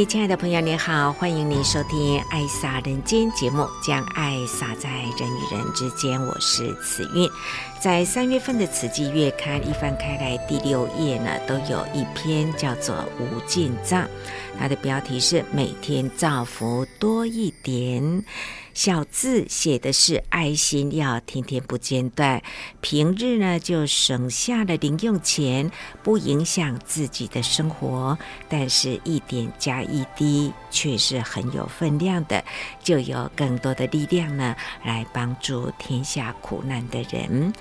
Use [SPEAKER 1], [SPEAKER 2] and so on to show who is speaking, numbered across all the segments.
[SPEAKER 1] 位亲爱的朋友，您好，欢迎您收听《爱洒人间》节目，将爱洒在人与人之间。我是慈韵。在三月份的《慈济月刊》一翻开来，第六页呢，都有一篇叫做《无尽藏》，它的标题是“每天造福多一点”。小字写的是爱心，要天天不间断。平日呢，就省下了零用钱，不影响自己的生活。但是，一点加一滴，却是很有分量的，就有更多的力量呢，来帮助天下苦难的人。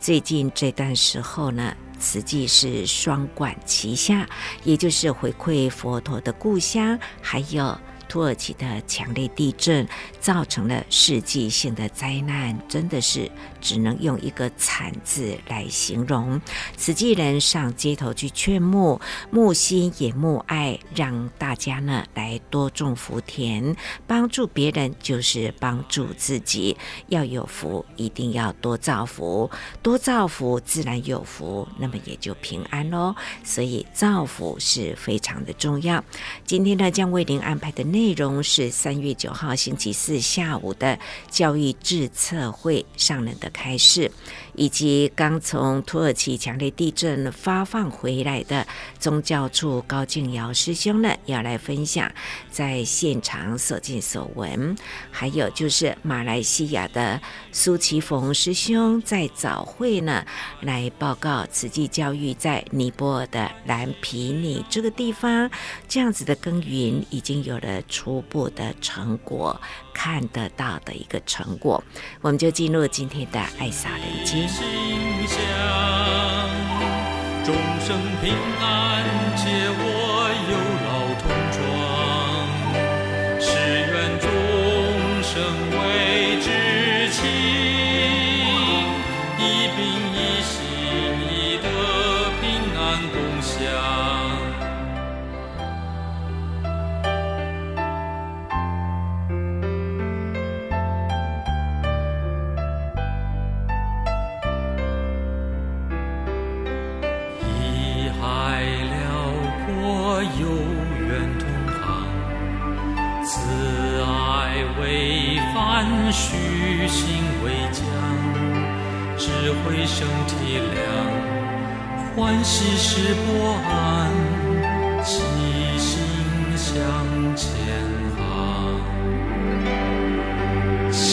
[SPEAKER 1] 最近这段时候呢，慈济是双管齐下，也就是回馈佛陀的故乡，还有。土耳其的强烈地震造成了世纪性的灾难，真的是只能用一个惨字来形容。慈济人上街头去劝募，募心也募爱，让大家呢来多种福田，帮助别人就是帮助自己。要有福，一定要多造福，多造福自然有福，那么也就平安喽。所以造福是非常的重要。今天呢，将为您安排的内容是三月九号星期四下午的教育智策会上人的开示，以及刚从土耳其强烈地震发放回来的宗教处高敬尧师兄呢，要来分享在现场所见所闻，还有就是马来西亚的苏奇逢师兄在早会呢来报告慈济教育在尼泊尔的蓝皮尼这个地方，这样子的耕耘已经有了。初步的成果，看得到的一个成果，我们就进入今天的爱洒人间。众生平安，皆安虚心为讲，智慧生体谅，欢喜时不安，齐心向前行。心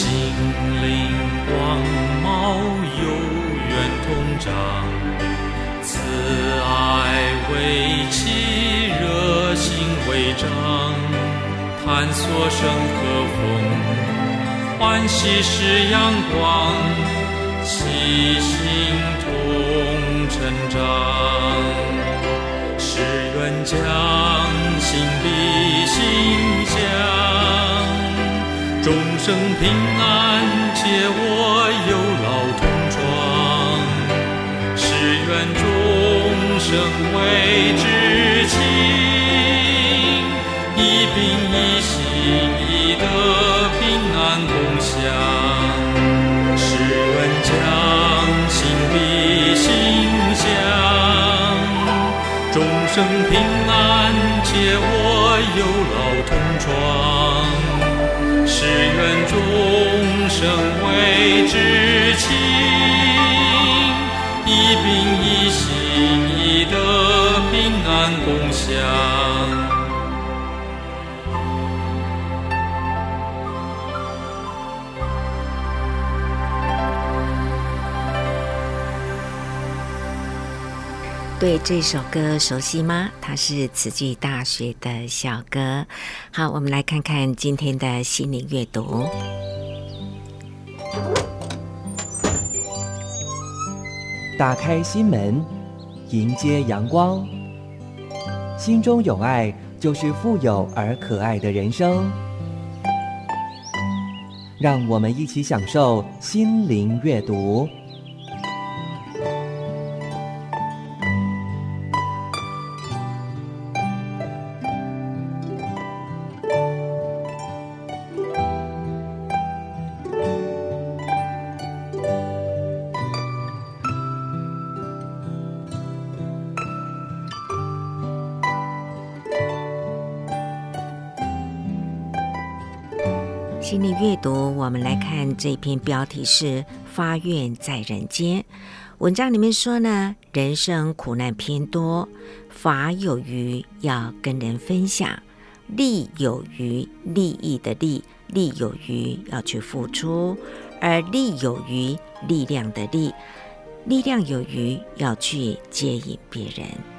[SPEAKER 1] 灵光芒有缘同长，慈爱为妻，热心为丈，探索生和风。欢喜是阳光，齐心同成长，誓愿将心比心相，众生平安，皆我有老同创，誓愿众生为知有老同窗，誓愿终生为知情，一病一心，一德平安共享。对这首歌熟悉吗？它是慈济大学的校歌。好，我们来看看今天的心灵阅读。
[SPEAKER 2] 打开心门，迎接阳光。心中有爱，就是富有而可爱的人生。让我们一起享受心
[SPEAKER 1] 灵阅读。我们来看这篇标题是《发愿在人间》。文章里面说呢，人生苦难偏多，法有余要跟人分享，利有余利益的利，利有余要去付出，而力有余力量的力，力量有余要去接引别人。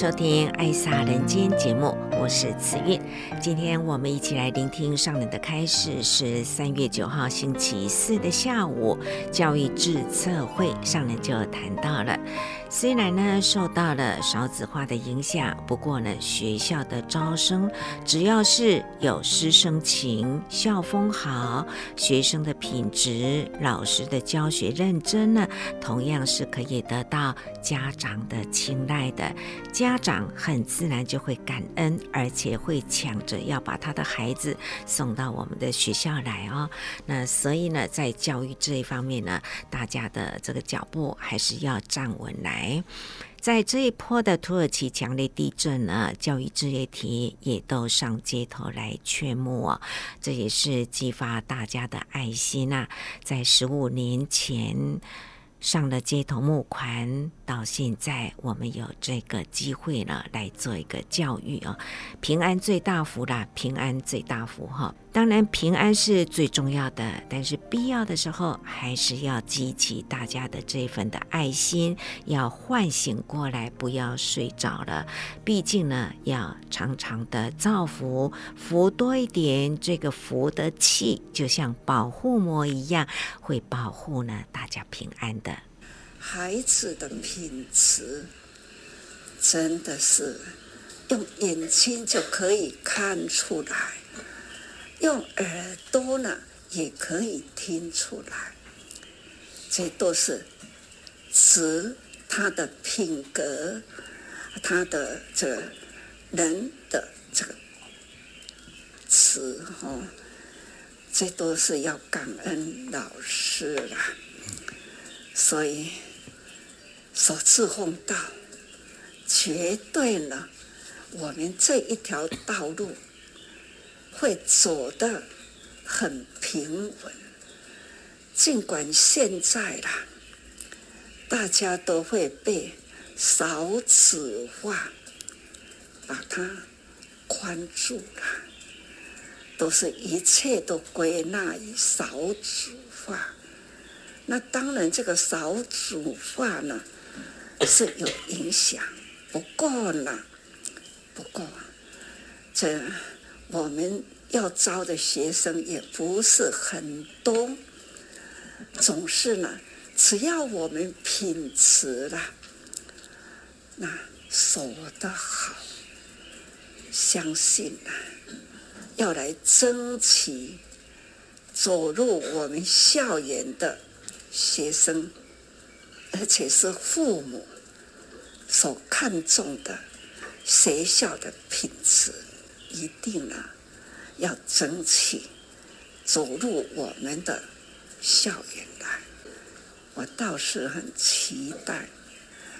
[SPEAKER 1] 收听《爱撒人间》节目，我是慈韵。今天我们一起来聆听上人的开始，是三月九号星期四的下午，教育智测会上人就谈到了。虽然呢受到了少子化的影响，不过呢学校的招生，只要是有师生情、校风好、学生的品质、老师的教学认真呢，同样是可以得到家长的青睐的。家长很自然就会感恩，而且会抢着要把他的孩子送到我们的学校来哦。那所以呢，在教育这一方面呢，大家的这个脚步还是要站稳来。在这一波的土耳其强烈地震呢，教育志业体也都上街头来劝募啊，这也是激发大家的爱心啊。在十五年前上了街头募款，到现在我们有这个机会了，来做一个教育啊。平安最大福啦，平安最大福哈。当然，平安是最重要的，但是必要的时候，还是要激起大家的这份的爱心，要唤醒过来，不要睡着了。毕竟呢，要常常的造福，福多一点，这个福的气就像保护膜一样，会保护呢大家平安的。
[SPEAKER 3] 孩子的品质真的是用眼睛就可以看出来。用耳朵呢，也可以听出来，这都是词他的品格，他的这个人的这个词哈，这都是要感恩老师啦。所以，首次奉道，绝对呢，我们这一条道路。会走得很平稳，尽管现在啦，大家都会被少子化把它框住了，都是一切都归纳于少子化。那当然，这个少子化呢是有影响，不过呢，不过这。我们要招的学生也不是很多，总是呢，只要我们品质了，那守得好，相信啊，要来争取走入我们校园的学生，而且是父母所看重的学校的品质。一定呢，要争取走入我们的校园来。我倒是很期待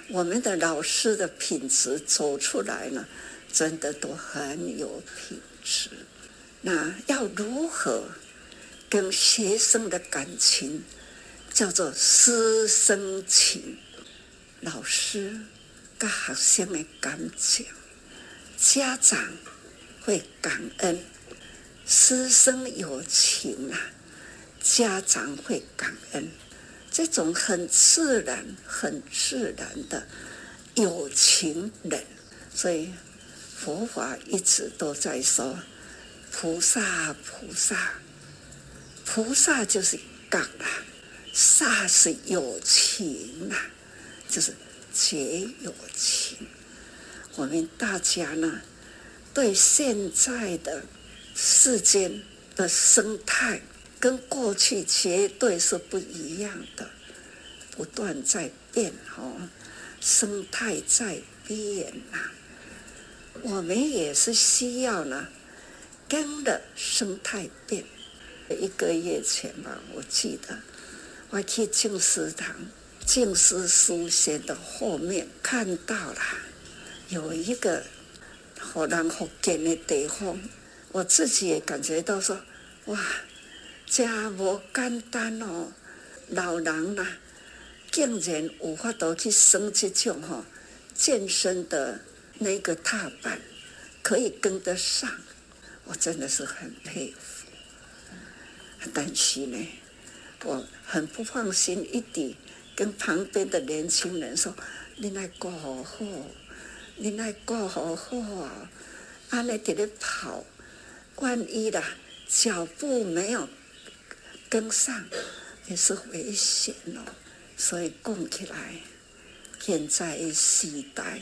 [SPEAKER 3] 我们的老师的品质走出来呢，真的都很有品质。那要如何跟学生的感情叫做师生情？老师跟学生的感情，家长会感恩，师生有情啊，家长会感恩，这种很自然、很自然的有情人，所以佛法一直都在说。菩萨，菩萨，菩萨就是感啊，萨是有情啊，就是结有情。我们大家呢，对现在的世间的生态跟过去绝对是不一样的，不断在变哦，生态在变呐，我们也是需要呢。跟的生态变，一个月前吧，我记得我去静思堂、静思书写的后面看到了有一个好人福建的地方，我自己也感觉到说，哇，真无简单哦，老人呐、啊，竟然有法度去生这种哈健身的那个踏板，可以跟得上。我真的是很佩服，但是呢，我很不放心，一点跟旁边的年轻人说：“你来过好你来过好好啊！按你在那跑，万一的脚步没有跟上，也是危险哦。所以讲起来，现在的时代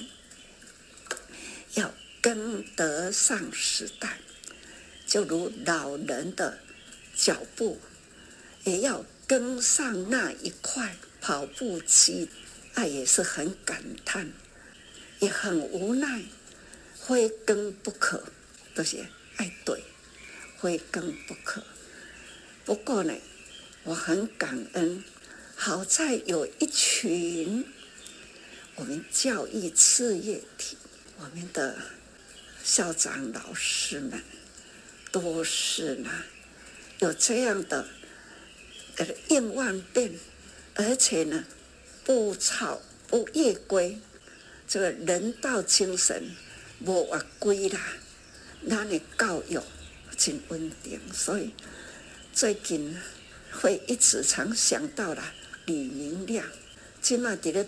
[SPEAKER 3] 要跟得上时代。”就如老人的脚步，也要跟上那一块跑步机，那也是很感叹，也很无奈，非跟不可，都是爱对，非跟不可。不过呢，我很感恩，好在有一群我们教育事业体，我们的校长老师们。都是呢，有这样的呃应万变，而且呢不吵不夜归，这个人道精神无越轨啦，那你教育真稳定，所以最近会一直常想到了李明亮，今嘛在咧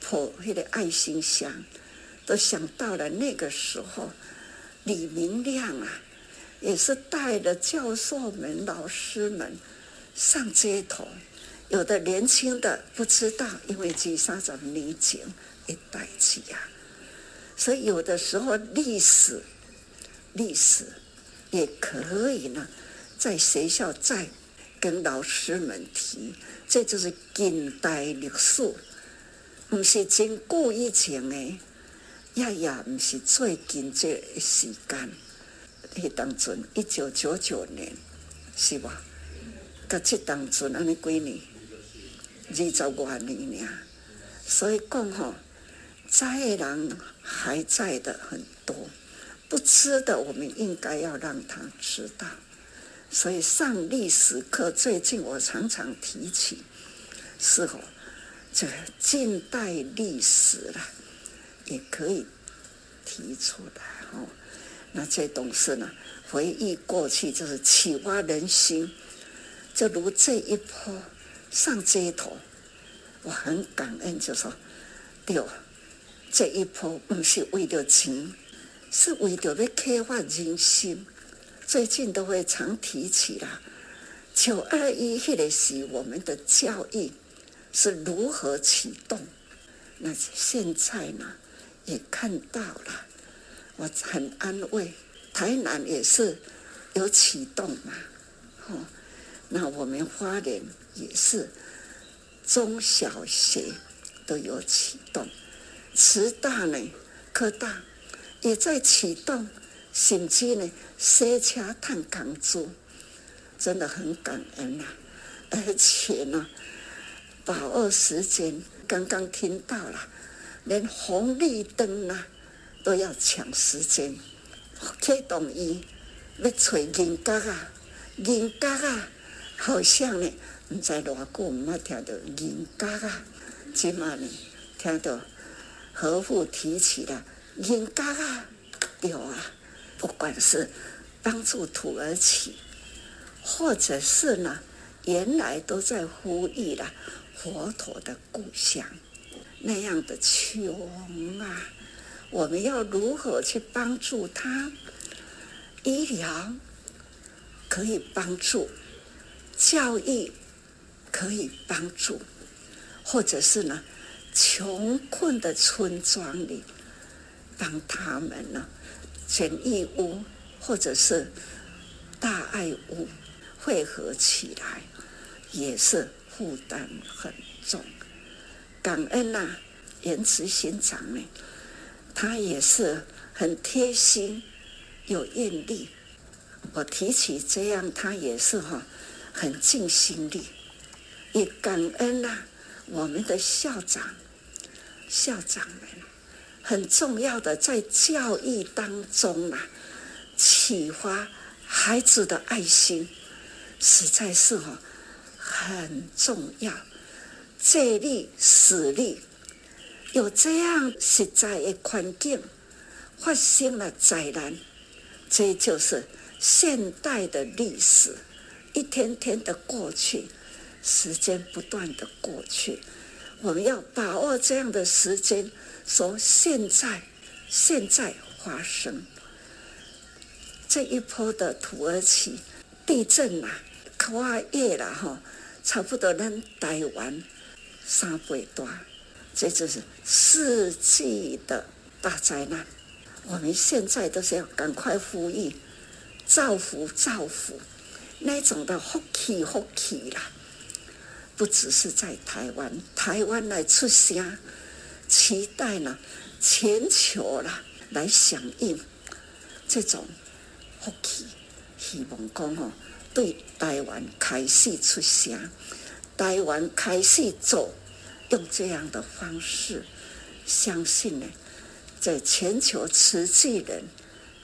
[SPEAKER 3] 破那个爱心箱，都想到了那个时候李明亮啊。也是带着教授们、老师们上街头，有的年轻的不知道，因为几三十年前一代起呀，所以有的时候历史，历史也可以呢，在学校再跟老师们提，这就是近代历史，不是真久以前的，也也不是最近这一时间。迄当阵，一九九九年，是吧？甲这当阵，安尼几年，二十多年。所以讲吼，在的人还在的很多，不知的我们应该要让他知道。所以上历史课，最近我常常提起，是否，这近代历史啦，也可以提出来哦。那这东西呢？回忆过去就是启发人心。就如这一波上街头，我很感恩，就说对，这一波不是为了钱，是为了要开发人心。最近都会常提起啦。九二一迄个时，我们的教育是如何启动？那现在呢，也看到了。我很安慰，台南也是有启动嘛，哦，那我们花莲也是中小学都有启动，慈大呢，科大也在启动，甚至呢，塞车探港珠，真的很感恩呐、啊，而且呢，把握时间，刚刚听到了，连红绿灯呢。都要抢时间，启动伊要找人格啊，人格啊，好像呢，毋知偌久毋捌听到人家啊，即嘛呢，听到和父提起了人家啊，有啊，不管是帮助土耳其，或者是呢，原来都在呼吁了佛陀的故乡。那样的穷啊，我们要如何去帮助他？医疗可以帮助，教育可以帮助，或者是呢，穷困的村庄里，帮他们呢，简易屋或者是大爱屋汇合起来，也是负担很重。感恩呐、啊，严慈心长呢，他也是很贴心，有愿力。我提起这样，他也是哈，很尽心力。也感恩呐、我们的校长、校长们，很重要的在教育当中啊，启发孩子的爱心，实在是哈，很重要。借力使力，有这样实在的环境，发生了灾难，这就是现代的历史，一天天的过去，时间不断的过去，我们要把握这样的时间，说现在，现在发生这一波的土耳其地震啊，跨越了哈，差不多咱台湾。三百多，这就是世纪的大灾难。我们现在都是要赶快呼吁，造福造福，那种的福气福气啦，不只是在台湾，台湾来出声，期待呢全球啦来响应这种福气，希望讲哦，对台湾开始出声，台湾开始做。用这样的方式，相信呢，在全球慈济人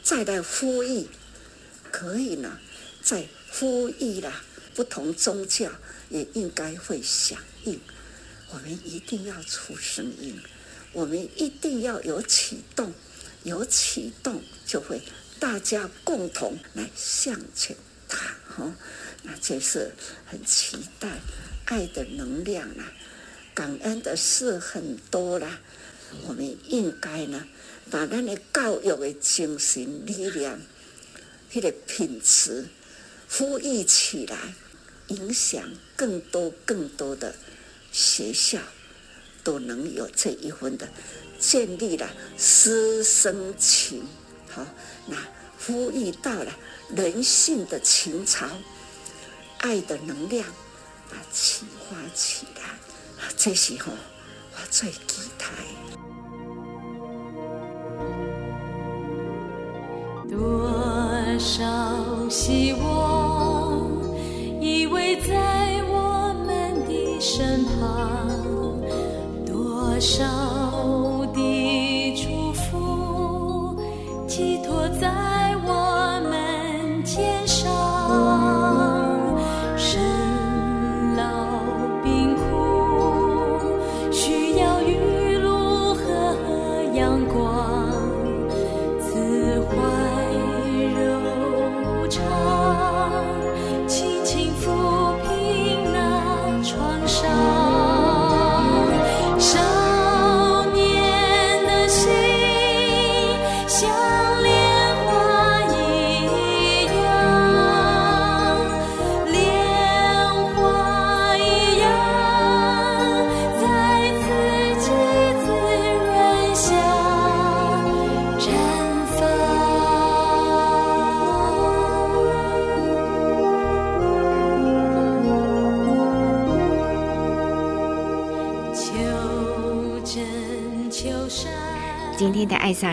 [SPEAKER 3] 再来呼吁，可以呢，再呼吁啦，不同宗教也应该会响应。我们一定要出声音，我们一定要有启动，有启动就会大家共同来向前踏。哈，那这是很期待爱的能量啊。感恩的事很多啦，我们应该呢，把咱的教育的精神力量，那个品质，呼吁起来，影响更多更多的学校，都能有这一份的建立了师生情。好，那呼吁到了人性的情操，爱的能量，把启发起来。这时候，我最期待。
[SPEAKER 4] 多少希望依偎在我们的身旁，多少的祝福寄托在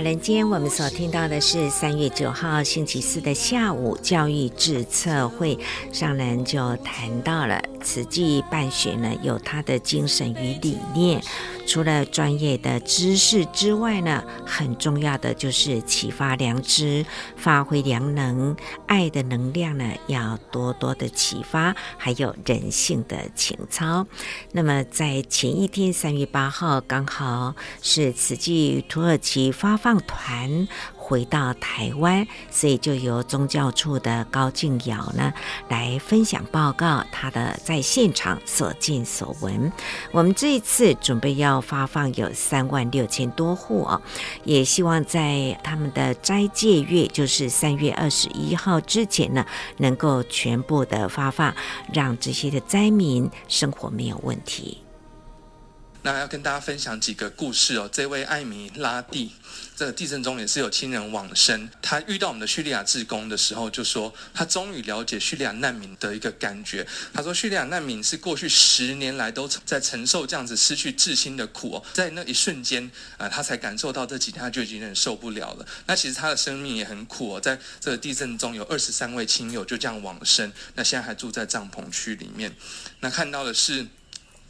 [SPEAKER 1] 人间，我们所听到的是三月九号星期四的下午教育智策会，上人就谈到了慈济办学呢，有它的精神与理念。除了专业的知识之外呢，很重要的就是启发良知，发挥良能，爱的能量呢，要多多的启发，还有人性的情操。那么在前一天三月八号，刚好是此际土耳其发放团。回到台湾，所以就由宗教处的高静瑶呢来分享报告他的在现场所见所闻。我们这一次准备要发放有三万六千多户哦，也希望在他们的斋戒月，就是三月二十一号之前呢，能够全部的发放，让这些的灾民生活没有问题。
[SPEAKER 5] 那要跟大家分享几个故事哦。这位艾米拉蒂，这个地震中也是有亲人往生。他遇到我们的叙利亚志工的时候，就说他终于了解叙利亚难民的一个感觉。他说，叙利亚难民是过去十年来都在承受这样子失去至亲的苦哦，在那一瞬间啊，他才感受到这几天他就已经忍受不了了。那其实他的生命也很苦哦，在这个地震中有二十三位亲友就这样往生，那现在还住在帐篷区里面。那看到的是，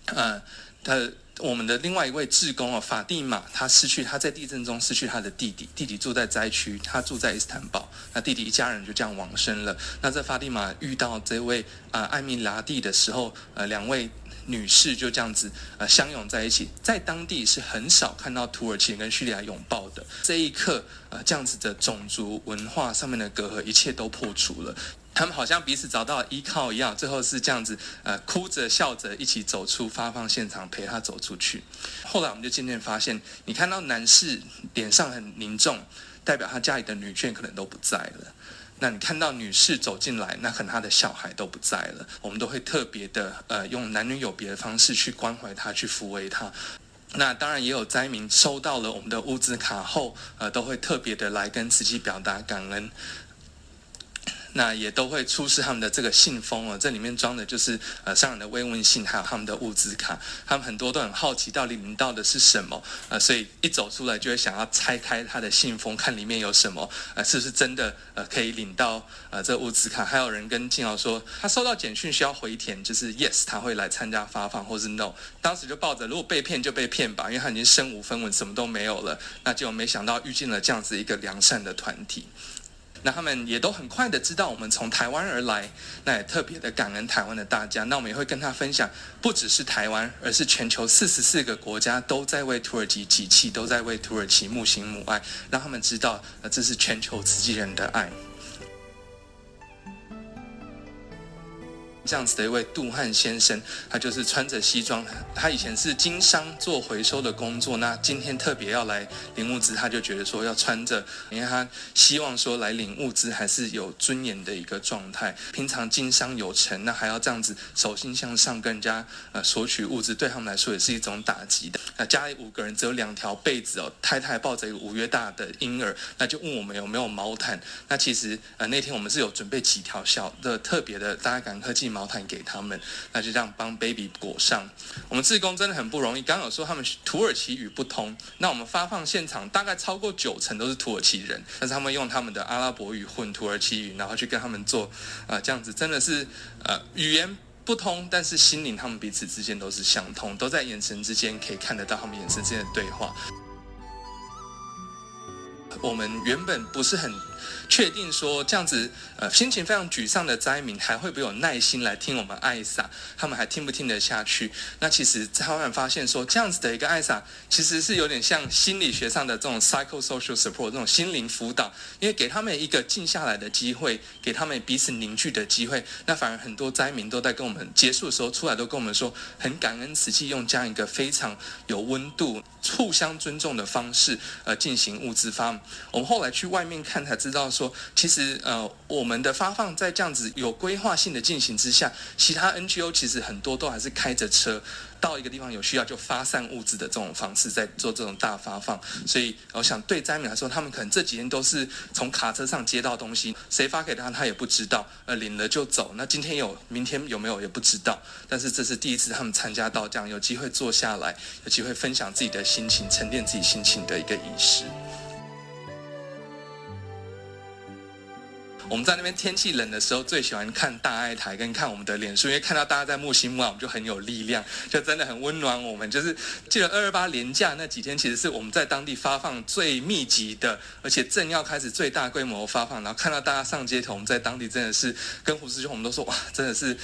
[SPEAKER 5] 呃，他。我们的另外一位志工哦，法蒂玛，他失去他在地震中失去他的弟弟，弟弟住在灾区，他住在伊斯坦堡，那弟弟一家人就这样往生了。那在法蒂玛遇到这位啊、艾米拉蒂的时候，呃，两位女士就这样子呃相拥在一起，在当地是很少看到土耳其人跟叙利亚拥抱的。这一刻，呃，这样子的种族文化上面的隔阂，一切都破除了。他们好像彼此找到依靠一样，最后是这样子，呃，哭着笑着一起走出发放现场，陪他走出去。后来我们就渐渐发现，你看到男士脸上很凝重，代表他家里的女眷可能都不在了。那你看到女士走进来，那可能他的小孩都不在了。我们都会特别的，呃，用男女有别的方式去关怀他，去抚慰他。那当然也有灾民收到了我们的物资卡后，呃，都会特别的来跟慈济表达感恩。那也都会出示他们的这个信封哦，这里面装的就是呃商人的慰问信，还有他们的物资卡。他们很多都很好奇到底领到的是什么，呃，所以一走出来就会想要拆开他的信封，看里面有什么，呃，是不是真的呃可以领到呃这物资卡？还有人跟静瑶说，他收到简讯需要回填，就是 yes 他会来参加发放，或是 no。当时就抱着如果被骗就被骗吧，因为他已经身无分文，什么都没有了。那就没想到遇见了这样子一个良善的团体。那他们也都很快的知道我们从台湾而来，那也特别的感恩台湾的大家。那我们也会跟他分享，不只是台湾，而是全球四十四个国家都在为土耳其集气，都在为土耳其母心母爱，让他们知道，呃，这是全球慈济人的爱。这样子的一位杜汉先生，他就是穿着西装，他以前是经商做回收的工作，那今天特别要来领物资，他就觉得说要穿着，因为他希望说来领物资还是有尊严的一个状态。平常经商有成，那还要这样子手心向上跟人家呃索取物资，对他们来说也是一种打击的。那家里五个人只有两条被子哦，太太抱着一个五月大的婴儿，那就问我们有没有毛毯。那其实呃那天我们是有准备几条小的特别的，大家感恩科技。毛毯给他们，那就这样帮 baby 裹上。我们志工真的很不容易。刚刚有说他们土耳其语不通，那我们发放现场大概超过九成都是土耳其人，但是他们用他们的阿拉伯语混土耳其语，然后去跟他们做，呃，这样子真的是呃语言不通，但是心灵他们彼此之间都是相通，都在眼神之间可以看得到他们眼神之间的对话。我们原本不是很。确定说这样子，呃，心情非常沮丧的灾民还会不会有耐心来听我们爱撒？他们还听不听得下去？那其实他们发现说，这样子的一个爱撒，其实是有点像心理学上的这种 psychosocial support 这种心灵辅导，因为给他们一个静下来的机会，给他们彼此凝聚的机会。那反而很多灾民都在跟我们结束的时候出来，都跟我们说，很感恩实际用这样一个非常有温度、互相尊重的方式，呃，进行物资发。我们后来去外面看才知知道。说其实呃，我们的发放在这样子有规划性的进行之下，其他 NGO 其实很多都还是开着车到一个地方有需要就发散物资的这种方式在做这种大发放。所以我想对灾民来说，他们可能这几天都是从卡车上接到东西，谁发给他他也不知道，呃，领了就走。那今天有，明天有没有也不知道。但是这是第一次他们参加到这样有机会坐下来，有机会分享自己的心情，沉淀自己心情的一个仪式。我们在那边天气冷的时候，最喜欢看大爱台跟看我们的脸书，因为看到大家在木星木啊，我们就很有力量，就真的很温暖。我们就是记得二二八连假那几天，其实是我们在当地发放最密集的，而且正要开始最大规模发放，然后看到大家上街头，我们在当地真的是跟胡师兄我们都说哇，真的是。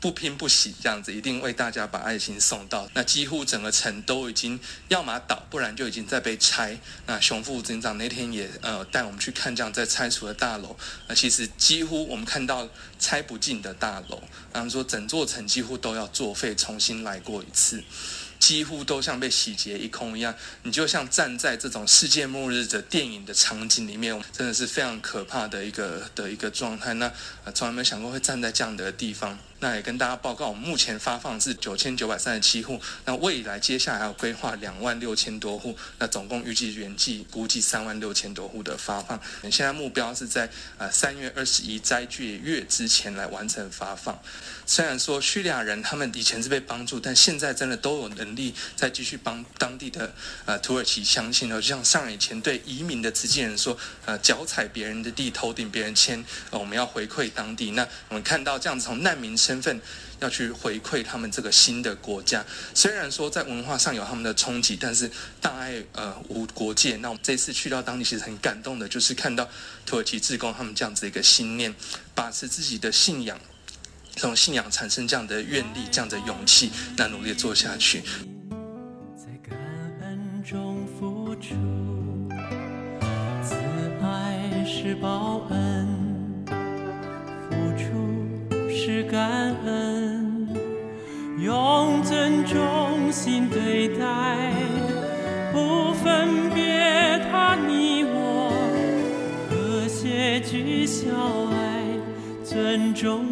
[SPEAKER 5] 不拼不喜，这样子一定为大家把爱心送到。那几乎整个城都已经要么倒，不然就已经在被拆。那熊副警长那天也呃带我们去看这样在拆除的大楼。那其实几乎我们看到拆不尽的大楼，然后说整座城几乎都要作废，重新来过一次。几乎都像被洗劫一空一样，你就像站在这种世界末日的电影的场景里面，真的是非常可怕的一个的一个状态。那从来没有想过会站在这样的地方。那也跟大家报告，我们目前发放是九千九百三十七户，那未来接下来还有规划两万六千多户，那总共预计原计估计三万六千多户的发放。现在目标是在呃三月二十一斋戒月之前来完成发放。虽然说叙利亚人他们以前是被帮助，但现在真的都有能力再继续帮当地的呃土耳其乡亲。就像上以前对移民的慈济人说，呃脚踩别人的地，头顶别人签，呃，我们要回馈当地。那我们看到这样子从难民身份要去回馈他们这个新的国家，虽然说在文化上有他们的冲击，但是大爱呃无国界。那我们这次去到当地，其实很感动的，就是看到土耳其志工他们这样子一个信念，把持自己的信仰。从信仰产生这样的愿力，这样的勇气，那努力做下去。
[SPEAKER 6] 在感恩中付出，慈爱是报恩，感恩，用尊重心对待，不分别他你我，和谐聚小爱，尊重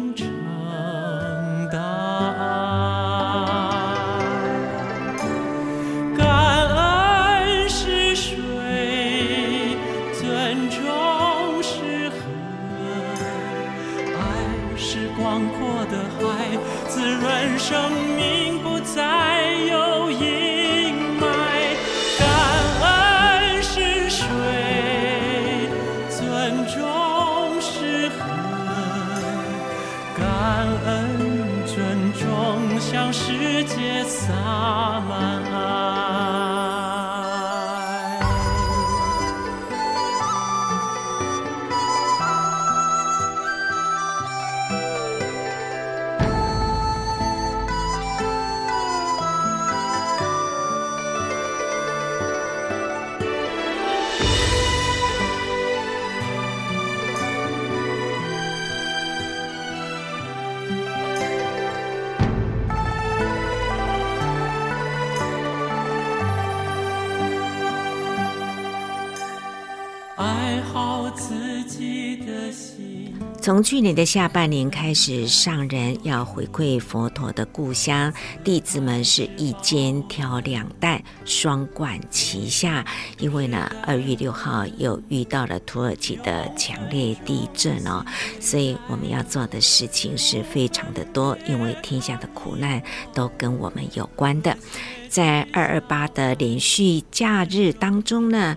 [SPEAKER 1] 从去年的下半年开始，上人要回馈佛陀的故乡，弟子们是一肩挑两担，双管齐下。因为呢，二月六号又遇到了土耳其的强烈地震哦，所以我们要做的事情是非常的多，因为天下的苦难都跟我们有关的。在二二八的连续假日当中呢。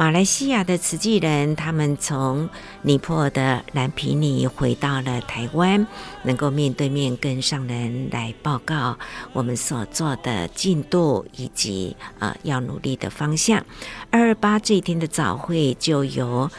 [SPEAKER 1] 马来西亚的慈济人，他们从尼泊尔的蓝皮尼回到了台湾，能够面对面跟上人来报告我们所做的进度以及呃要努力的方向。二二八这一天的早会就由。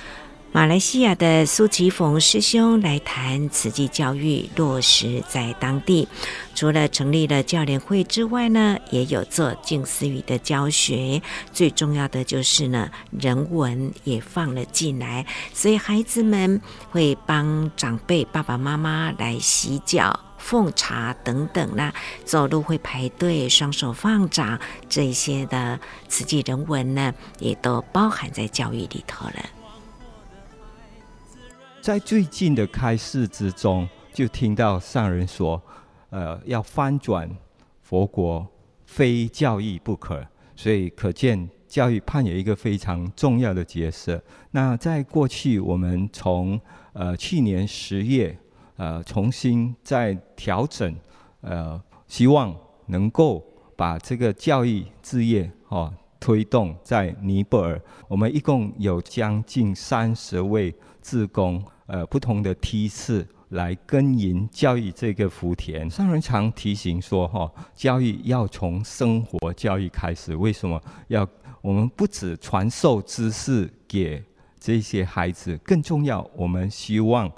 [SPEAKER 1] 马来西亚的苏奇逢师兄来谈慈济教育落实在当地，除了成立了教联会之外呢，也有做静思语的教学。最重要的就是呢，人文也放了进来，所以孩子们会帮长辈爸爸妈妈来洗脚、奉茶等等啦，走路会排队、双手放掌，这些的慈济人文呢，也都包含在教育里头了。
[SPEAKER 7] 在最近的开示之中，就听到上人说：“呃，要翻转佛国，非教育不可。”所以可见教育扮演一个非常重要的角色。那在过去，我们从呃去年十月呃重新再调整，呃，希望能够把这个教育事业哦推动在尼泊尔，我们一共有将近三十位自工，呃，不同的梯次来耕耘教育这个福田。上人常提醒说，哈，教育要从生活教育开始。为什么要？我们不只传授知识给这些孩子，更重要，我们希望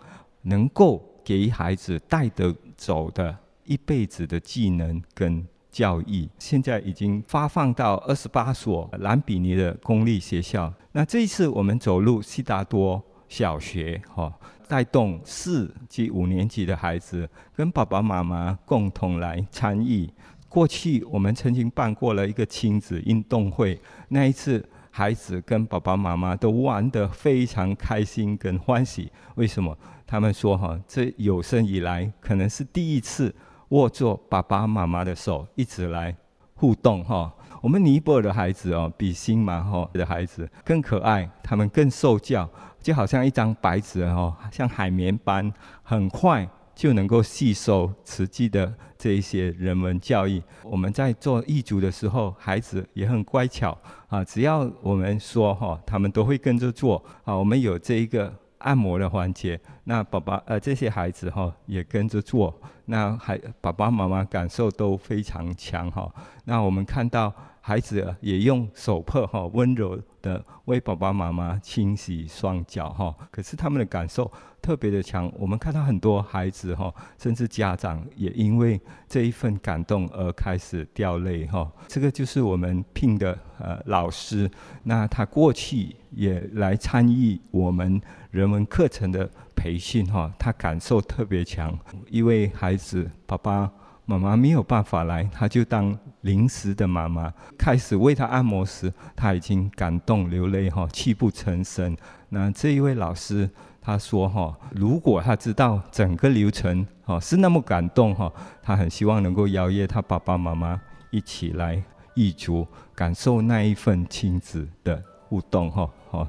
[SPEAKER 7] 能够给孩子带得走的一辈子的技能跟。教育现在已经发放到二十八所兰比尼的公立学校。那这一次我们走入悉达多小学，哈，带动四及五年级的孩子跟爸爸妈妈共同来参与。过去我们曾经办过了一个亲子运动会，那一次孩子跟爸爸妈妈都玩得非常开心跟欢喜。为什么？他们说，哈，这有生以来可能是第一次。握住爸爸妈妈的手，一直来互动哈。我们尼泊尔的孩子哦，比新马哈的孩子更可爱，他们更受教，就好像一张白纸哦，像海绵般，很快就能够吸收实际的这一些人文教育。我们在做义组的时候，孩子也很乖巧啊，只要我们说哈，他们都会跟着做啊。我们有这一个。按摩的环节，那爸爸呃这些孩子哈、哦、也跟着做，那孩爸爸妈妈感受都非常强哈、哦。那我们看到孩子也用手帕哈温柔的为爸爸妈妈清洗双脚哈，可是他们的感受特别的强。我们看到很多孩子哈，甚至家长也因为这一份感动而开始掉泪哈。这个就是我们聘的呃老师，那他过去也来参与我们人文课程的培训哈，他感受特别强。一位孩子爸爸。妈妈没有办法来，他就当临时的妈妈，开始为他按摩时，他已经感动流泪哈，泣不成声。那这一位老师他说哈，如果他知道整个流程哈是那么感动哈，他很希望能够邀约他爸爸妈妈一起来义足，感受那一份亲子的互动哈。好，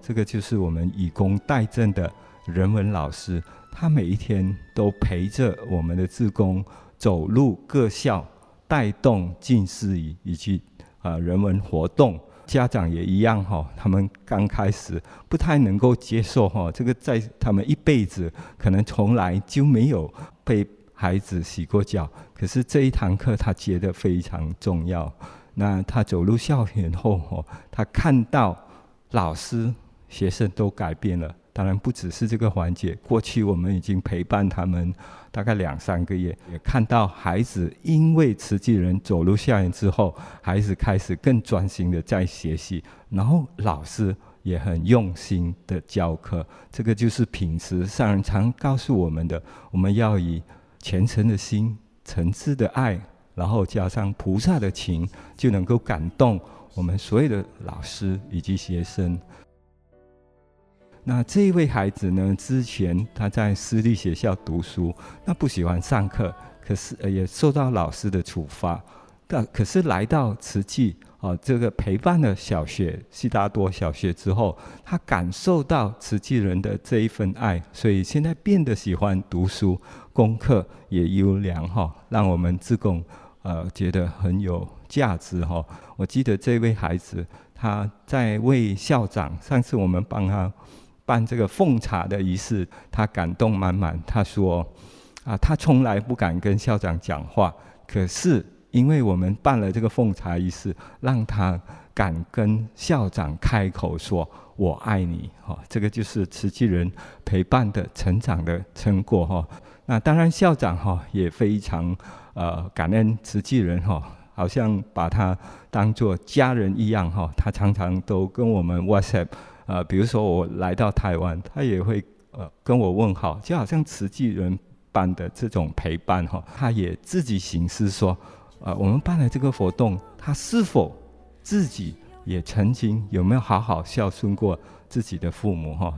[SPEAKER 7] 这个就是我们以工代賑的人文老师。他每一天都陪着我们的志工走入各校，带动静思语以及啊人文活动。家长也一样哈，他们刚开始不太能够接受哈，这个在他们一辈子可能从来就没有被孩子洗过脚。可是这一堂课他觉得非常重要。那他走入校园后，他看到老师、学生都改变了。当然不只是这个环节，过去我们已经陪伴他们大概两三个月，也看到孩子因为慈济人走入校园之后，孩子开始更专心的在学习，然后老师也很用心的教课。这个就是平时上人常告诉我们的，我们要以虔诚的心、诚挚的爱，然后加上菩萨的情，就能够感动我们所有的老师以及学生。那这一位孩子呢？之前他在私立学校读书，那不喜欢上课，可是也受到老师的处罚。但可是来到慈济啊，这个陪伴了小学悉达多小学之后，他感受到慈济人的这一份爱，所以现在变得喜欢读书，功课也优良哈，让我们自贡呃觉得很有价值哈。我记得这位孩子他在为校长，上次我们帮他。办这个奉茶的仪式，他感动满满。他说：“啊，他从来不敢跟校长讲话，可是因为我们办了这个奉茶仪式，让他敢跟校长开口说‘我爱你’。哈，这个就是慈济人陪伴的成长的成果。哈，那当然校长哈也非常呃感恩慈济人哈，好像把他当作家人一样。哈，他常常都跟我们 WhatsApp。”呃，比如说我来到台湾，他也会呃跟我问好，就好像慈济人般的这种陪伴哈。他也自己省思说，呃，我们办了这个活动，他是否自己也曾经有没有好好孝顺过自己的父母哈？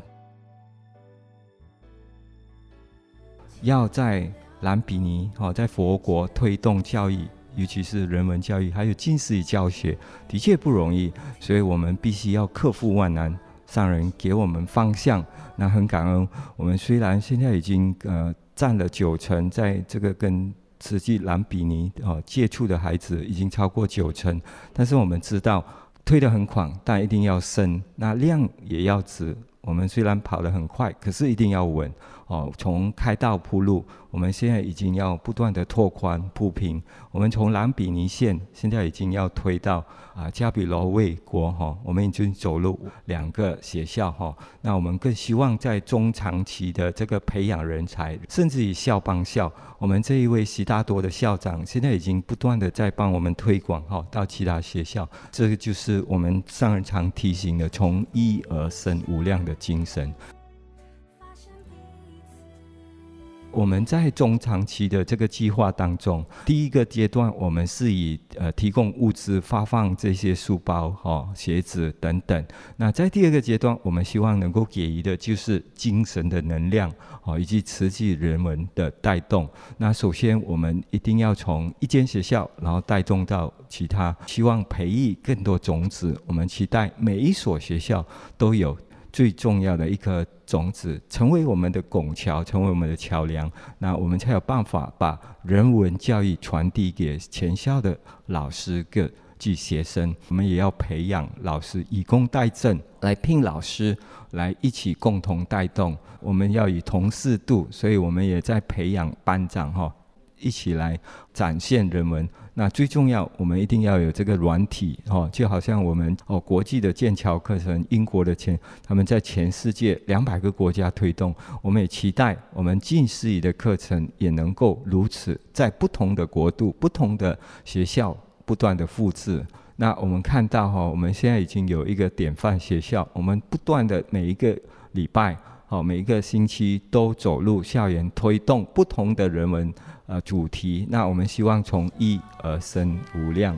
[SPEAKER 7] 要在兰比尼哈，在佛国推动教育，尤其是人文教育，还有静思语教学，的确不容易，所以我们必须要克服万难。上人给我们方向，那很感恩。我们虽然现在已经呃占了九成，在这个跟慈济兰比尼哦接触的孩子已经超过九成，但是我们知道推得很广，但一定要深，那量也要值。我们虽然跑得很快，可是一定要稳哦。从开道铺路，我们现在已经要不断的拓宽铺平。我们从兰比尼县现在已经要推到啊加比罗卫国哈，我们已经走入两个学校哈。那我们更希望在中长期的这个培养人才，甚至于校帮校。我们这一位悉达多的校长现在已经不断的在帮我们推广哈到其他学校。这个就是我们上人常提醒的，从一而生无量。的精神。我们在中长期的这个计划当中，第一个阶段我们是以呃提供物资、发放这些书包、哈、鞋子等等。那在第二个阶段，我们希望能够给予的就是精神的能量，哦，以及慈济人文的带动。那首先，我们一定要从一间学校，然后带动到其他，希望培育更多种子。我们期待每一所学校都有。最重要的一颗种子，成为我们的拱桥，成为我们的桥梁，那我们才有办法把人文教育传递给全校的老师各及学生。我们也要培养老师，以工代政，来聘老师，来一起共同带动。我们要以同适度，所以我们也在培养班长哈。一起来展现人文。那最重要，我们一定要有这个软体哦，就好像我们哦，国际的剑桥课程，英国的前，他们在全世界两百个国家推动。我们也期待我们近视仪的课程也能够如此，在不同的国度、不同的学校不断的复制。那我们看到哈，我们现在已经有一个典范学校，我们不断的每一个礼拜，好每一个星期都走入校园，推动不同的人文。呃，主题，那我们希望从一而生无量。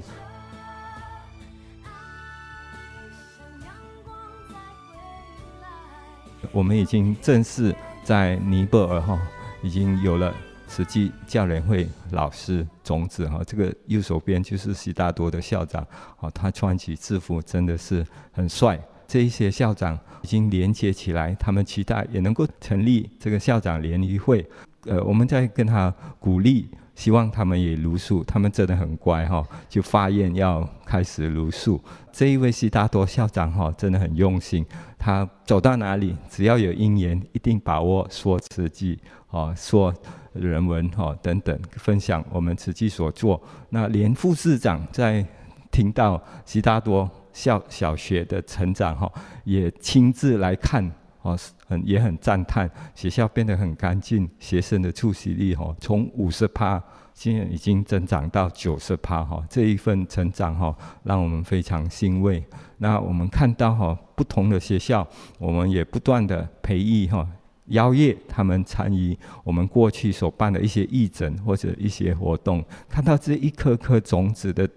[SPEAKER 7] 我们已经正式在尼泊尔哈，已经有了实际教联会老师种子哈。这个右手边就是悉达多的校长，哦，他穿起制服真的是很帅。这一些校长已经连接起来，他们期待也能够成立这个校长联谊会。呃，我们在跟他鼓励，希望他们也如素。他们真的很乖哈，就发愿要开始如素。这一位悉达多校长哈，真的很用心。他走到哪里，只要有因缘，一定把握说慈济，哦，说人文哈等等，分享我们慈济所做。那连副市长在听到悉达多校小学的成长哈，也亲自来看。哦，很也很赞叹，学校变得很干净，学生的出席率哈，从五十趴，现在已经增长到九十趴哈，这一份成长哈，让我们非常欣慰。那我们看到哈，不同的学校，我们也不断的培育哈，邀约他们参与我们过去所办的一些义诊或者一些活动，看到这一颗颗种子的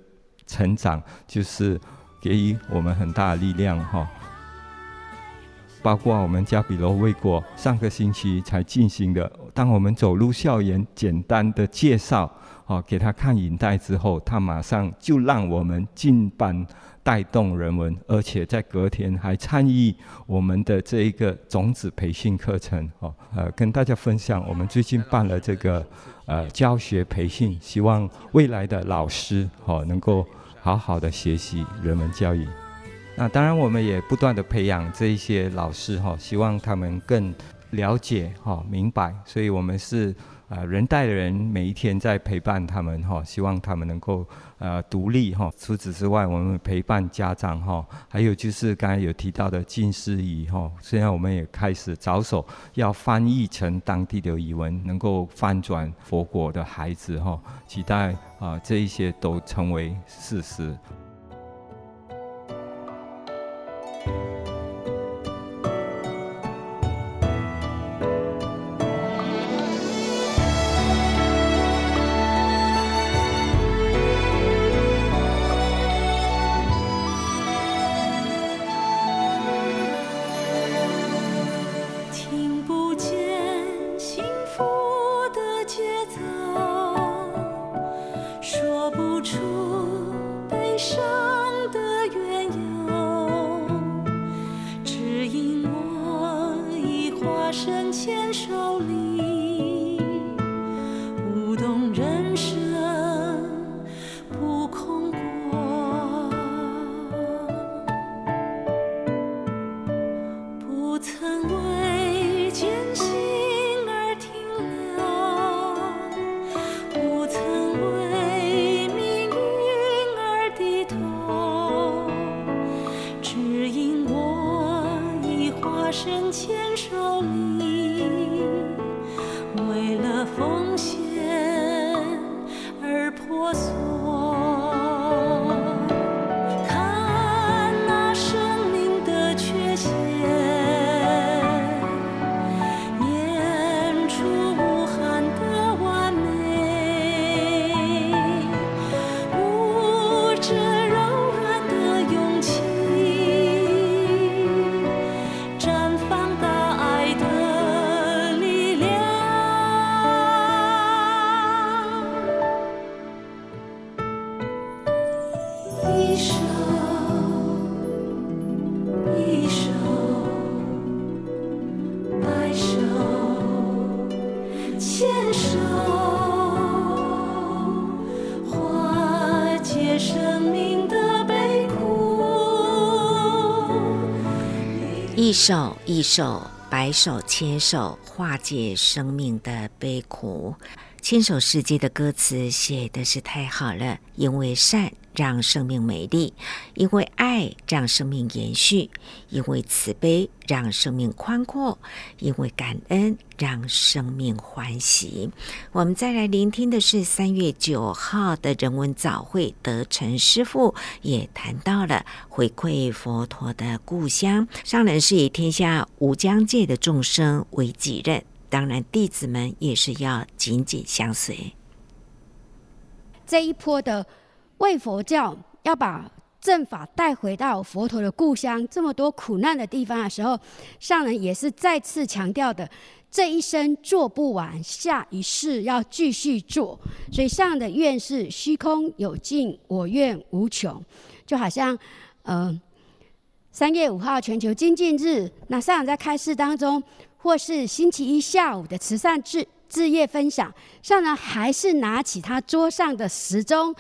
[SPEAKER 7] 成长，就是给予我们很大的力量哈。包括我们加比罗卫国上个星期才进行的，当我们走入校园，简单的介绍，哦，给他看影带之后，他马上就让我们进班带动人文，而且在隔天还参与我们的这一个种子培训课程，哦，呃，跟大家分享，我们最近办了这个呃教学培训，希望未来的老师哦能够好好的学习人文教育。那当然，我们也不断的培养这一些老师哈，希望他们更了解哈、明白。所以我们是呃人带人，每一天在陪伴他们哈，希望他们能够呃独立哈。除此之外，我们陪伴家长哈，还有就是刚才有提到的近思语哈，现在我们也开始着手要翻译成当地的语文，能够翻转佛国的孩子哈，期待啊这一些都成为事
[SPEAKER 4] 实。说手
[SPEAKER 1] 一手，白手牵手，化解生命的悲苦。牵手世界的歌词写的是太好了，因为善让生命美丽，因为爱让生命延续，因为慈悲让生命宽阔，因为感恩让生命欢喜。我们再来聆听的是三月九号的人文早会，德成师父也谈到了回馈佛陀的故乡，上人是以天下无疆界的众生为己任。当然，弟子们也是要紧紧相随。
[SPEAKER 8] 这一波的为佛教要把正法带回到佛陀的故乡，这么多苦难的地方的时候，上人也是再次强调的：这一生做不完，下一世要继续做。所以上的愿是虚空有尽，我愿无穷。就好像，嗯、呃，三月五号全球精进日，那上人在开示当中。或是星期一下午的慈善志志业分享，上人还是拿起他桌上的时钟，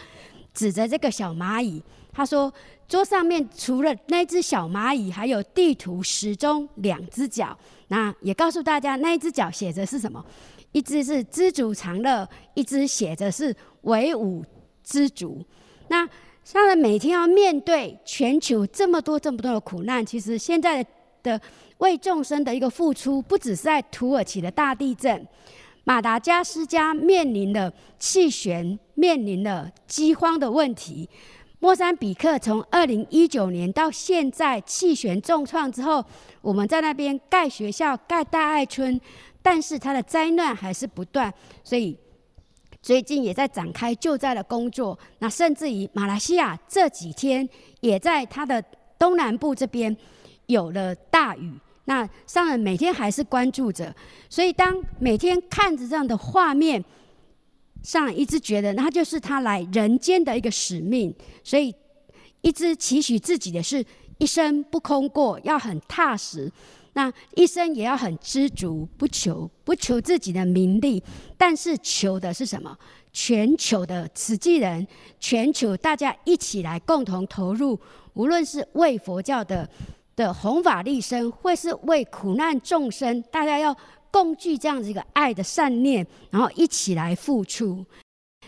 [SPEAKER 8] 指着这个小蚂蚁，他说：“桌上面除了那只小蚂蚁，还有地图、时钟两只脚。那也告诉大家，那一只脚写着是什么？一只是知足常乐，一只写着是唯吾知足。那上人每天要面对全球这么多这么多的苦难，其实现在的。为众生的一个付出，不只是在土耳其的大地震，马达加斯加面临的气旋，面临的饥荒的问题。莫桑比克从二零一九年到现在气旋重创之后，我们在那边盖学校、盖大爱村，但是它的灾难还是不断，所以最近也在展开救灾的工作。那甚至于马来西亚这几天也在它的东南部这边有了大雨。那上人每天还是关注着，所以当每天看着这样的画面，上一直觉得那就是他来人间的一个使命，所以一直期许自己的是一生不空过，要很踏实，那一生也要很知足，不求不求自己的名利，但是求的是什么？全球的慈济人，全球大家一起来共同投入，无论是为佛教的。的弘法利生，或是为苦难众生，大家要共聚这样子一个爱的善念，然后一起来付出。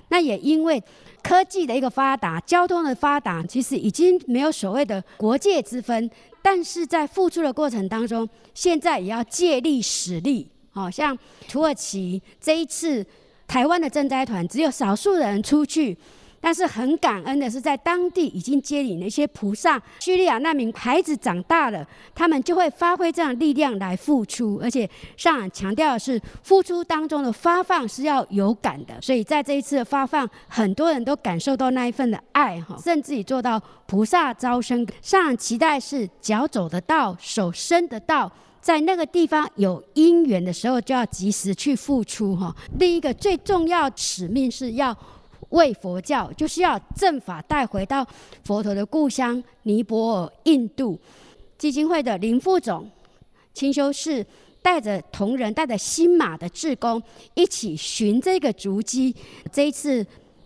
[SPEAKER 8] 那也因为科技的一个发达，交通的发达，其实已经没有所谓的国界之分。但是在付出的过程当中，现在也要借力使力。好像土耳其这一次，台湾的赈灾团只有少数人出去。但是很感恩的是，在当地已经接领了一些菩萨、叙利亚难民孩子长大了，他们就会发挥这样的力量来付出，而且上强调的是，付出当中的发放是要有感的，所以在这一次的发放，很多人都感受到那一份的爱哈，甚至于做到菩萨招生。上期待是脚走得到，手伸得到，在那个地方有因缘的时候，就要及时去付出哈。另一个最重要使命是要。为佛教，就是要正法带回到佛陀的故乡尼泊尔、印度。基金会的林副总、清修士带着同仁、带着新马的志工一起寻这个足迹。这一次，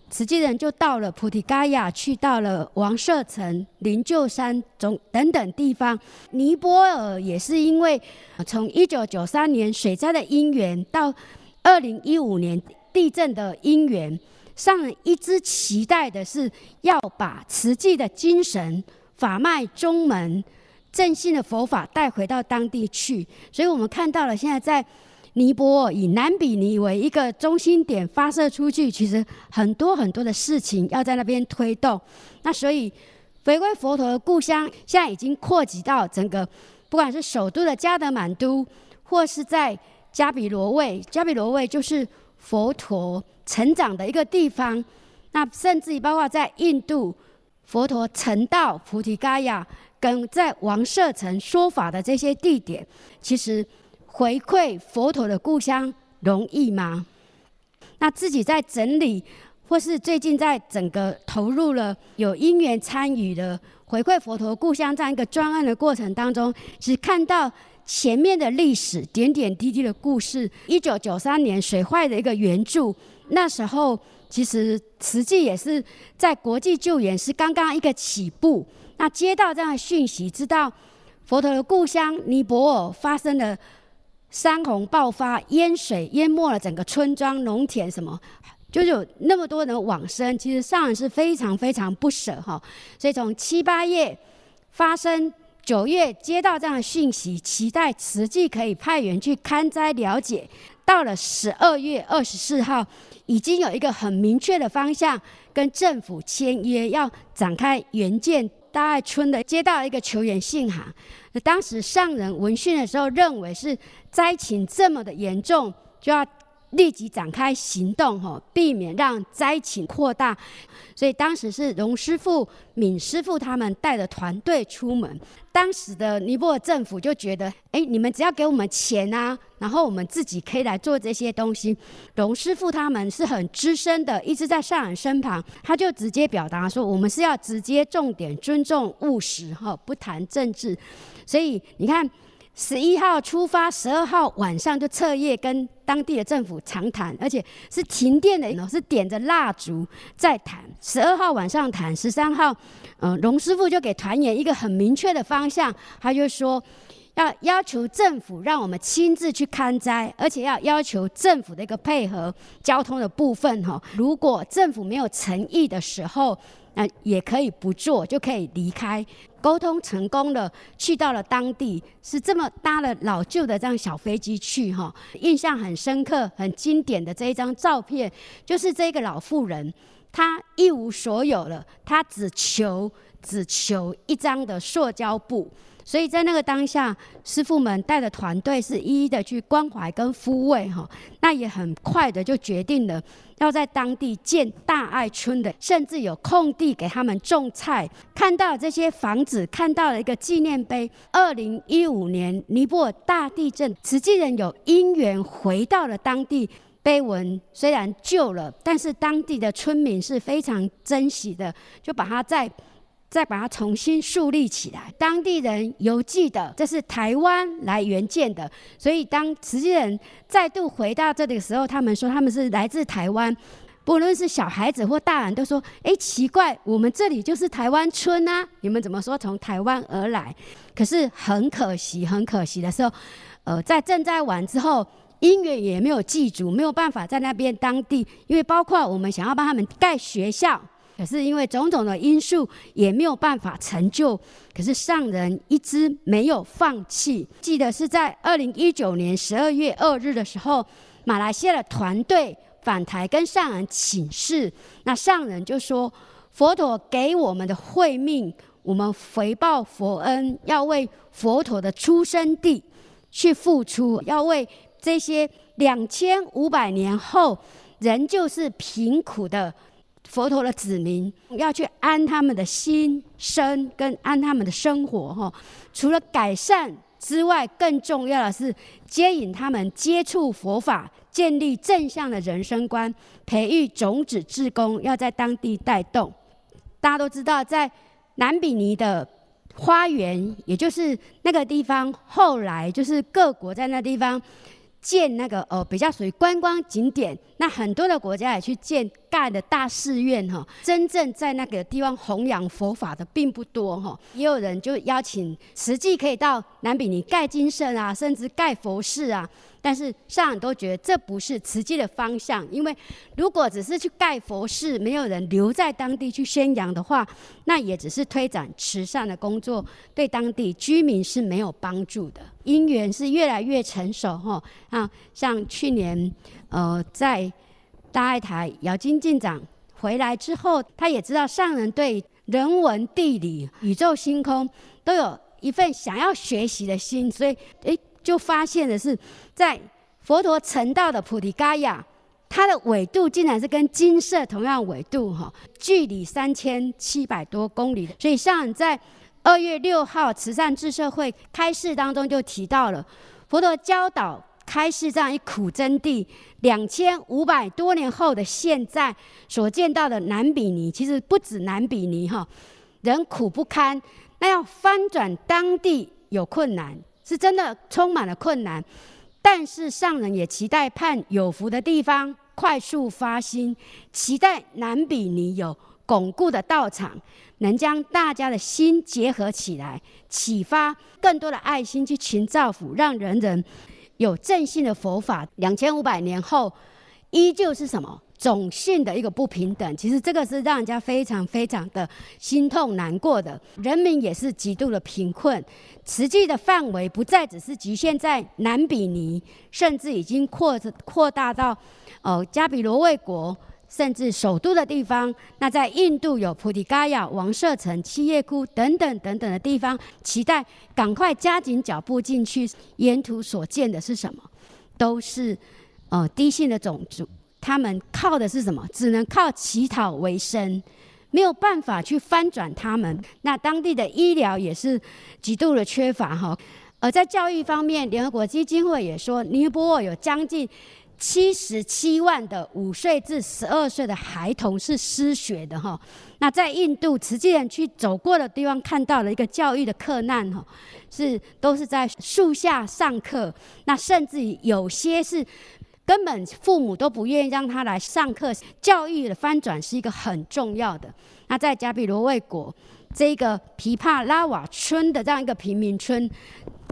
[SPEAKER 8] 慈济人就到了菩提伽亚，去到了王舍城、灵鹫山中等等地方。尼泊尔也是因为从一九九三年水灾的因缘，到二零一五年地震的因缘。上一直期待的是要把慈济的精神、法脉、宗门正信的佛法带回到当地去。所以我们看到了现在在尼泊尔以南比尼为一个中心点发射出去，其实很多很多的事情要在那边推动。那所以回归佛陀的故乡，现在已经扩及到整个，不管是首都的加德满都，或是在加比罗卫，加比罗卫就是佛陀成长的一个地方。那甚至于包括在印度，佛陀成道菩提伽亚，跟在王舍城说法的这些地点，其实回馈佛陀的故乡容易吗？那自己在整理，或是最近在整个投入了有因缘参与的回馈佛陀故乡这样一个专案的过程当中，只看到前面的历史点点滴滴的故事。一九九三年水坏的一个援助，那时候。其实慈济也是在国际救援是刚刚一个起步，那接到这样的讯息，知道佛陀的故乡尼泊尔发生了山洪爆发，淹水淹没了整个村庄、农田，什么就有那么多人往生。其实上人是非常非常不舍哈，所以从七八月发生，九月接到这样的讯息，期待实际可以派员去勘灾了解。到了十二月二十四号。已经有一个很明确的方向，跟政府签约，要展开援建大爱村的。接到一个求援信函，当时上人闻讯的时候，认为是灾情这么的严重，就要。立即展开行动，吼，避免让灾情扩大。所以当时是荣师傅、敏师傅他们带着团队出门。当时的尼泊尔政府就觉得，哎，你们只要给我们钱啊，然后我们自己可以来做这些东西。荣师傅他们是很资深的，一直在上人身旁，他就直接表达说，我们是要直接重点尊重务实，哈，不谈政治。所以你看。十一号出发，十二号晚上就彻夜跟当地的政府长谈，而且是停电的，是点着蜡烛在谈。十二号晚上谈，十三号，嗯，龙师傅就给团员一个很明确的方向，他就说要要求政府让我们亲自去勘灾，而且要要求政府的一个配合交通的部分哈。如果政府没有诚意的时候，那也可以不做，就可以离开。沟通成功了，去到了当地，是这么搭了老旧的这样小飞机去哈，印象很深刻、很经典的这一张照片，就是这个老妇人，她一无所有了，她只求只求一张的塑胶布。所以在那个当下，师傅们带的团队是一一的去关怀跟抚慰哈，那也很快的就决定了要在当地建大爱村的，甚至有空地给他们种菜。看到这些房子，看到了一个纪念碑。二零一五年尼泊尔大地震，慈济人有因缘回到了当地，碑文虽然旧了，但是当地的村民是非常珍惜的，就把它在。再把它重新树立起来，当地人犹记得这是台湾来援建的，所以当慈济人再度回到这里的时候，他们说他们是来自台湾，不论是小孩子或大人都说：“哎，奇怪，我们这里就是台湾村啊，你们怎么说从台湾而来？”可是很可惜，很可惜的时候，呃，在赈灾完之后，因缘也没有记住，没有办法在那边当地，因为包括我们想要帮他们盖学校。可是因为种种的因素，也没有办法成就。可是上人一直没有放弃。记得是在二零一九年十二月二日的时候，马来西亚的团队返台跟上人请示，那上人就说：“佛陀给我们的慧命，我们回报佛恩，要为佛陀的出生地去付出，要为这些两千五百年后仍旧是贫苦的。”佛陀的子民要去安他们的心身，跟安他们的生活哈。除了改善之外，更重要的是接引他们接触佛法，建立正向的人生观，培育种子志工，要在当地带动。大家都知道，在南比尼的花园，也就是那个地方，后来就是各国在那地方建那个呃比较属于观光景点，那很多的国家也去建。盖的大寺院哈，真正在那个地方弘扬佛法的并不多哈。也有人就邀请实际可以到南比尼盖金舍啊，甚至盖佛寺啊。但是上人都觉得这不是慈济的方向，因为如果只是去盖佛寺，没有人留在当地去宣扬的话，那也只是推展慈善的工作，对当地居民是没有帮助的。因缘是越来越成熟哈，啊，像去年呃在大爱台姚金进长回来之后，他也知道上人对人文地理、宇宙星空都有一份想要学习的心，所以诶。就发现的是，在佛陀成道的菩提伽亚，它的纬度竟然是跟金色同样纬度哈，距离三千七百多公里。所以像在二月六号慈善智社会开示当中就提到了，佛陀教导开示这样一苦真谛，两千五百多年后的现在所见到的南比尼，其实不止南比尼哈，人苦不堪，那要翻转当地有困难。是真的充满了困难，但是上人也期待盼有福的地方快速发心，期待南比尼有巩固的道场，能将大家的心结合起来，启发更多的爱心去勤造福，让人人有正信的佛法。两千五百年后，依旧是什么？种姓的一个不平等，其实这个是让人家非常非常的心痛难过的。人民也是极度的贫困，实际的范围不再只是局限在南比尼，甚至已经扩扩大到呃加比罗卫国，甚至首都的地方。那在印度有菩提伽亚、王舍城、七叶窟等等等等的地方，期待赶快加紧脚步进去。沿途所见的是什么？都是呃低姓的种族。他们靠的是什么？只能靠乞讨为生，没有办法去翻转他们。那当地的医疗也是极度的缺乏哈。而在教育方面，联合国基金会也说，尼泊尔有将近七十七万的五岁至十二岁的孩童是失学的哈。那在印度，慈济人去走过的地方，看到了一个教育的克难哈，是都是在树下上课，那甚至有些是。根本父母都不愿意让他来上课，教育的翻转是一个很重要的。那在加比罗卫国这个皮帕拉瓦村的这样一个贫民村，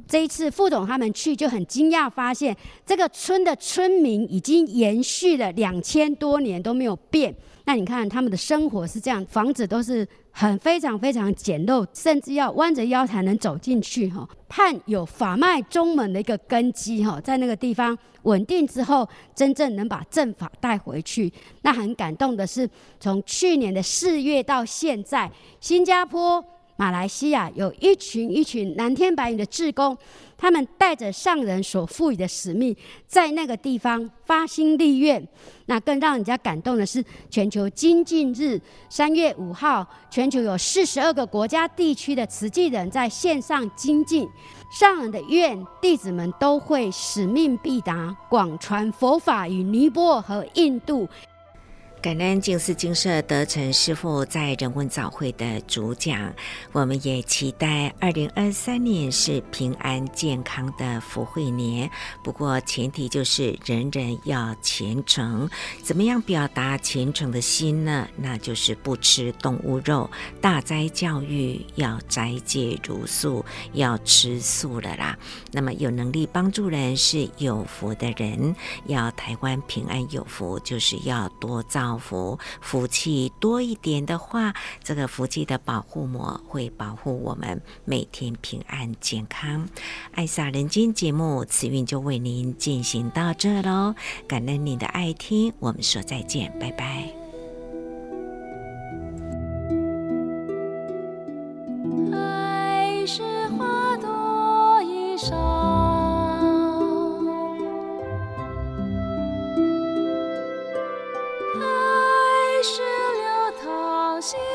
[SPEAKER 8] 这一次副总他们去就很惊讶，发现这个村的村民已经延续了两千多年都没有变。那你看他们的生活是这样，房子都是。很非常非常简陋，甚至要弯着腰才能走进去哈。盼有法脉宗门的一个根基哈，在那个地方稳定之后，真正能把正法带回去。那很感动的是，从去年的四月到现在，新加坡、马来西亚有一群一群蓝天白云的志工。他们带着上人所赋予的使命，在那个地方发心立愿。那更让人家感动的是，全球精进日三月五号，全球有四十二个国家地区的慈济人在线上精进。上人的愿，弟子们都会使命必达，广传佛法与尼泊尔和印度。
[SPEAKER 1] 感恩静思精舍德成师父在人文早会的主讲，我们也期待二零二三年是平安健康的福慧年。不过前提就是人人要虔诚。怎么样表达虔诚的心呢？那就是不吃动物肉，大斋教育要斋戒茹素，要吃素了啦。那么有能力帮助人是有福的人，要台湾平安有福，就是要多造。福福气多一点的话，这个福气的保护膜会保护我们每天平安健康。爱洒人间节目，慈韵就为您进行到这喽，感恩您的爱听，我们说再见，拜拜。
[SPEAKER 4] 爱是花朵衣裳。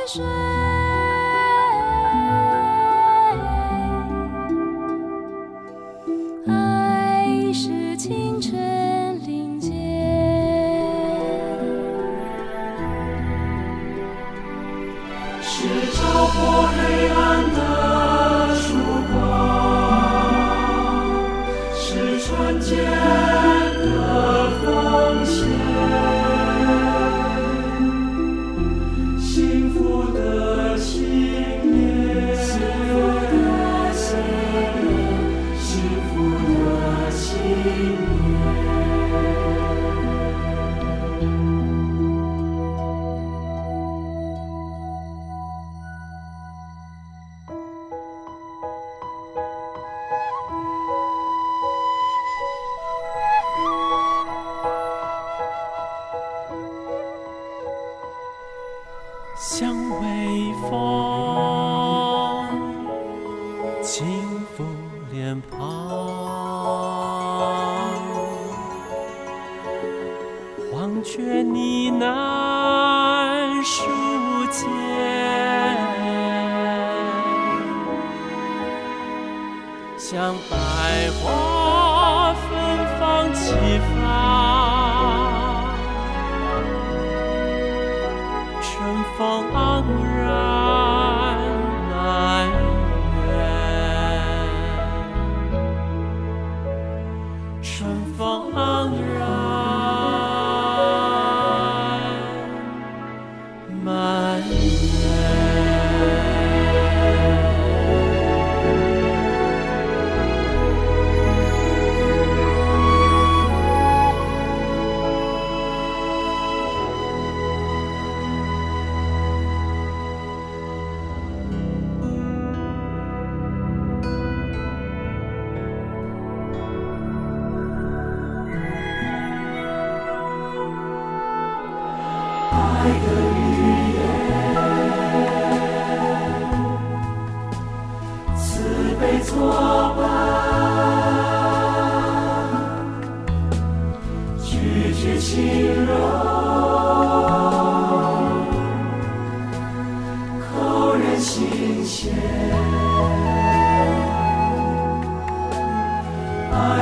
[SPEAKER 4] 水。爱是清晨林
[SPEAKER 6] 间是照破黑暗的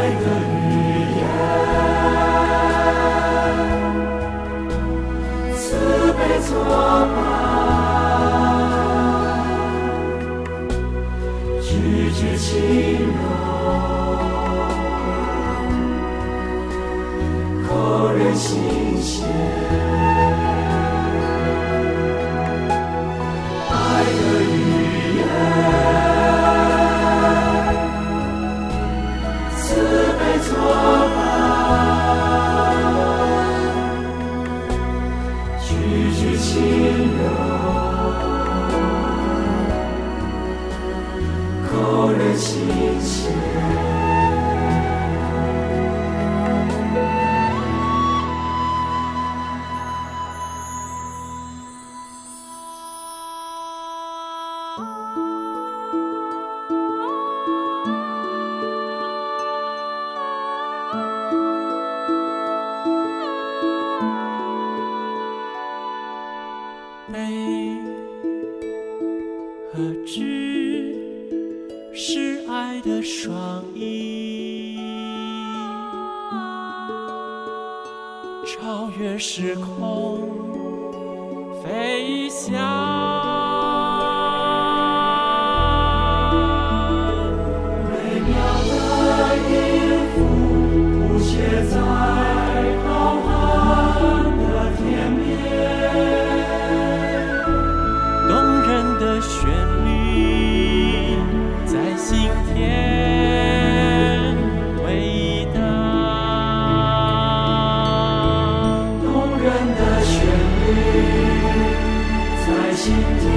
[SPEAKER 6] 爱的语言慈悲作伴举止轻柔扣人心弦。心在